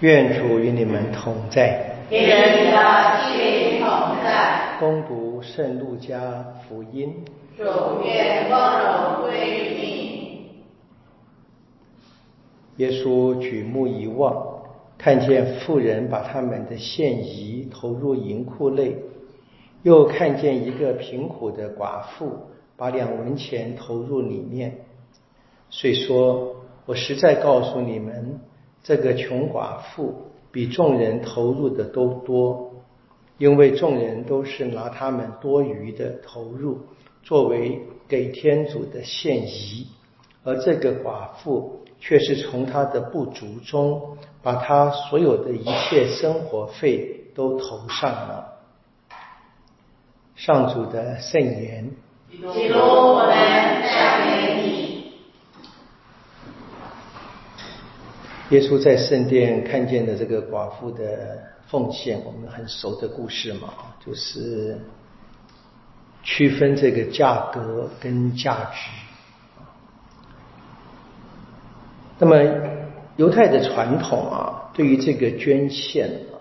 愿主与你们同在。愿你的心同在。攻读圣路加福音。主愿光荣归于你。耶稣举目一望，看见妇人把他们的献仪投入银库内，又看见一个贫苦的寡妇把两文钱投入里面，遂说：“我实在告诉你们。”这个穷寡妇比众人投入的都多，因为众人都是拿他们多余的投入作为给天主的献仪，而这个寡妇却是从她的不足中把她所有的一切生活费都投上了。上主的圣言。基督，我们耶稣在圣殿看见的这个寡妇的奉献，我们很熟的故事嘛，就是区分这个价格跟价值。那么犹太的传统啊，对于这个捐献啊，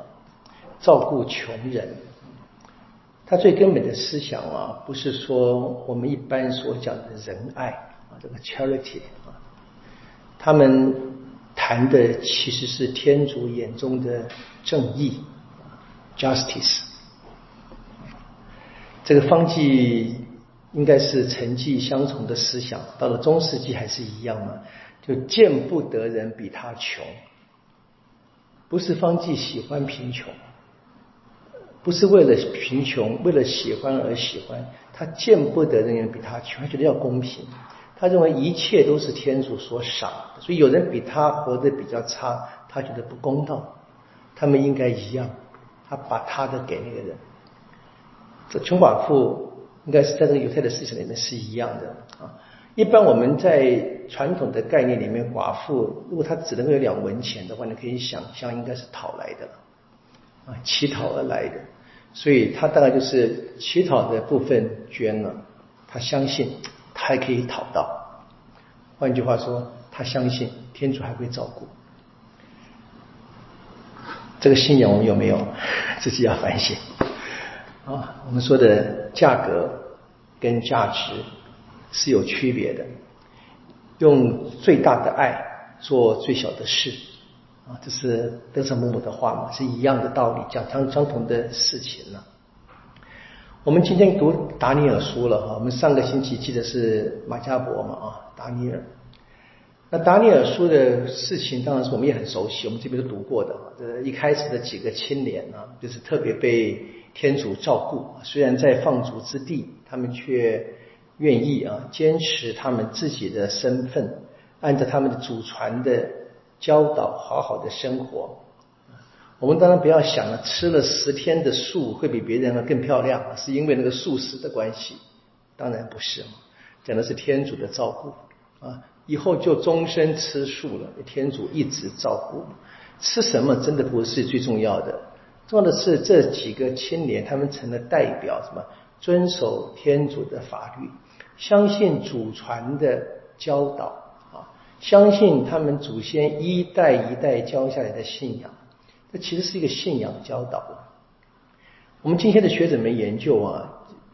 照顾穷人，他最根本的思想啊，不是说我们一般所讲的仁爱啊，这个 charity 啊，他们。谈的其实是天主眼中的正义，justice。这个方济应该是成绩相从的思想，到了中世纪还是一样嘛，就见不得人比他穷。不是方济喜欢贫穷，不是为了贫穷，为了喜欢而喜欢，他见不得人比他穷，他觉得要公平。他认为一切都是天主所赏，所以有人比他活得比较差，他觉得不公道，他们应该一样，他把他的给那个人。这穷寡妇应该是在这个犹太的思想里面是一样的啊。一般我们在传统的概念里面，寡妇如果她只能够有两文钱的话，你可以想象应该是讨来的啊，乞讨而来的，所以他大概就是乞讨的部分捐了，他相信。还可以讨到，换句话说，他相信天主还会照顾。这个信仰我们有没有？自己要反省。啊，我们说的价格跟价值是有区别的，用最大的爱做最小的事，啊，这是德圣母母的话嘛，是一样的道理，讲相相同的事情呢。我们今天读达尼尔书了哈，我们上个星期记得是马加伯嘛啊，达尼尔。那达尼尔书的事情，当然是我们也很熟悉，我们这边都读过的。呃，一开始的几个青年呢，就是特别被天主照顾，虽然在放逐之地，他们却愿意啊，坚持他们自己的身份，按照他们的祖传的教导，好好的生活。我们当然不要想了，吃了十天的素会比别人更漂亮，是因为那个素食的关系？当然不是，讲的是天主的照顾啊！以后就终身吃素了，天主一直照顾。吃什么真的不是最重要的，重要的是这几个青年他们成了代表，什么遵守天主的法律，相信祖传的教导啊，相信他们祖先一代一代教下来的信仰。这其实是一个信仰教导。我们今天的学者们研究啊，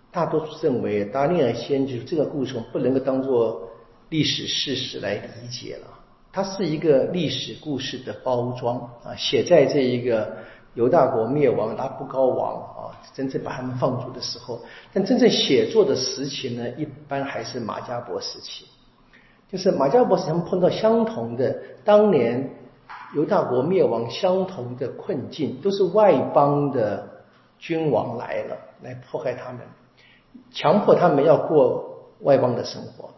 大多数认为达尼尔先知这个故事不能够当做历史事实来理解了，它是一个历史故事的包装啊，写在这一个犹大国灭亡、拉布高王啊，真正把他们放逐的时候，但真正写作的时期呢，一般还是马加伯时期，就是马加伯时他们碰到相同的当年。犹大国灭亡相同的困境，都是外邦的君王来了，来迫害他们，强迫他们要过外邦的生活。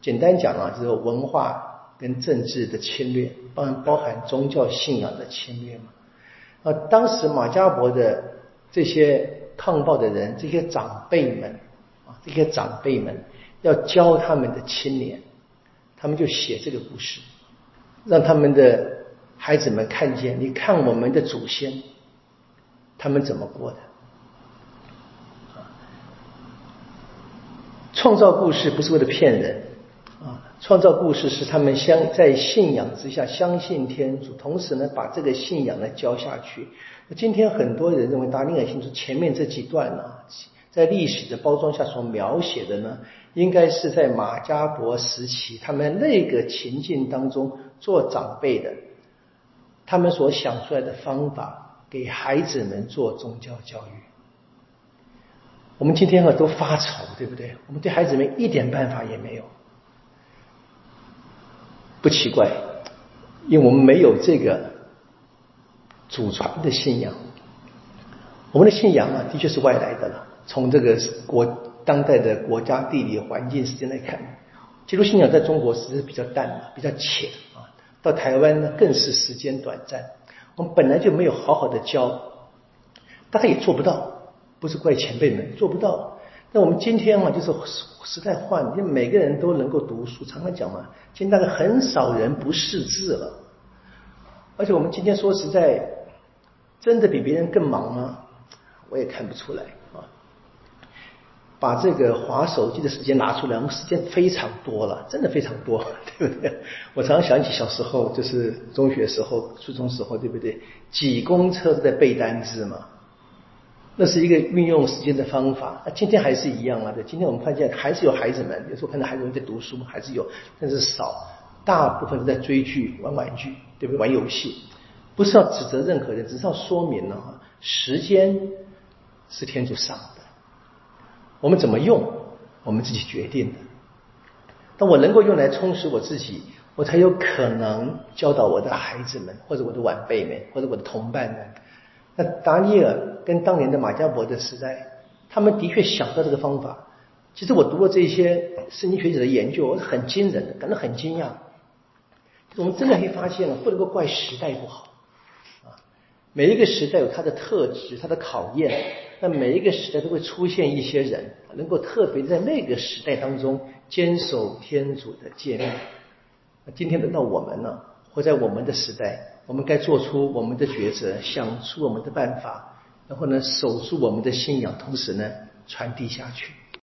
简单讲啊，就是文化跟政治的侵略，包包含宗教信仰的侵略嘛。啊，当时马加伯的这些抗暴的人，这些长辈们啊，这些长辈们要教他们的青年，他们就写这个故事，让他们的。孩子们看见，你看我们的祖先，他们怎么过的？创造故事不是为了骗人，啊，创造故事是他们相在信仰之下相信天主，同时呢把这个信仰呢教下去。今天很多人认为达尼尔清楚前面这几段呢，在历史的包装下所描写的呢，应该是在马加伯时期他们那个情境当中做长辈的，他们所想出来的方法给孩子们做宗教教育。我们今天啊都发愁，对不对？我们对孩子们一点办法也没有。不奇怪，因为我们没有这个祖传的信仰。我们的信仰啊，的确是外来的了。从这个国当代的国家地理环境时间来看，基督信仰在中国其实比较淡、比较浅。到台湾呢，更是时间短暂。我们本来就没有好好的教，大概也做不到。不是怪前辈们做不到。那我们今天啊，就是时代换，因为每个人都能够读书。常常讲嘛，现在大概很少人不识字了。而且我们今天说实在，真的比别人更忙吗？我也看不出来啊。把这个划手机的时间拿出来，我们时间非常多了，真的非常多，对不对？我常常想起小时候，就是中学时候、初中时候，对不对？挤公车都在背单词嘛。那是一个运用时间的方法。那今天还是一样啊？对，今天我们看见还是有孩子们，有时候看到孩子们在读书，还是有，但是少，大部分都在追剧、玩玩具，对不对？玩游戏。不是要指责任何人，只是要说明了哈，时间是天主赏，我们怎么用，我们自己决定的。当我能够用来充实我自己，我才有可能教导我的孩子们，或者我的晚辈们，或者我的同伴们。那达尼尔跟当年的马加伯的时代，他们的确想到这个方法。其实我读过这些圣经学者的研究，很惊人的，感到很惊讶。我们真的可以发现，不能够怪时代不好啊。每一个时代有它的特质、它的考验，那每一个时代都会出现一些人，能够特别在那个时代当中坚守天主的诫命。那今天轮到我们了，活在我们的时代。我们该做出我们的抉择，想出我们的办法，然后呢，守住我们的信仰，同时呢，传递下去。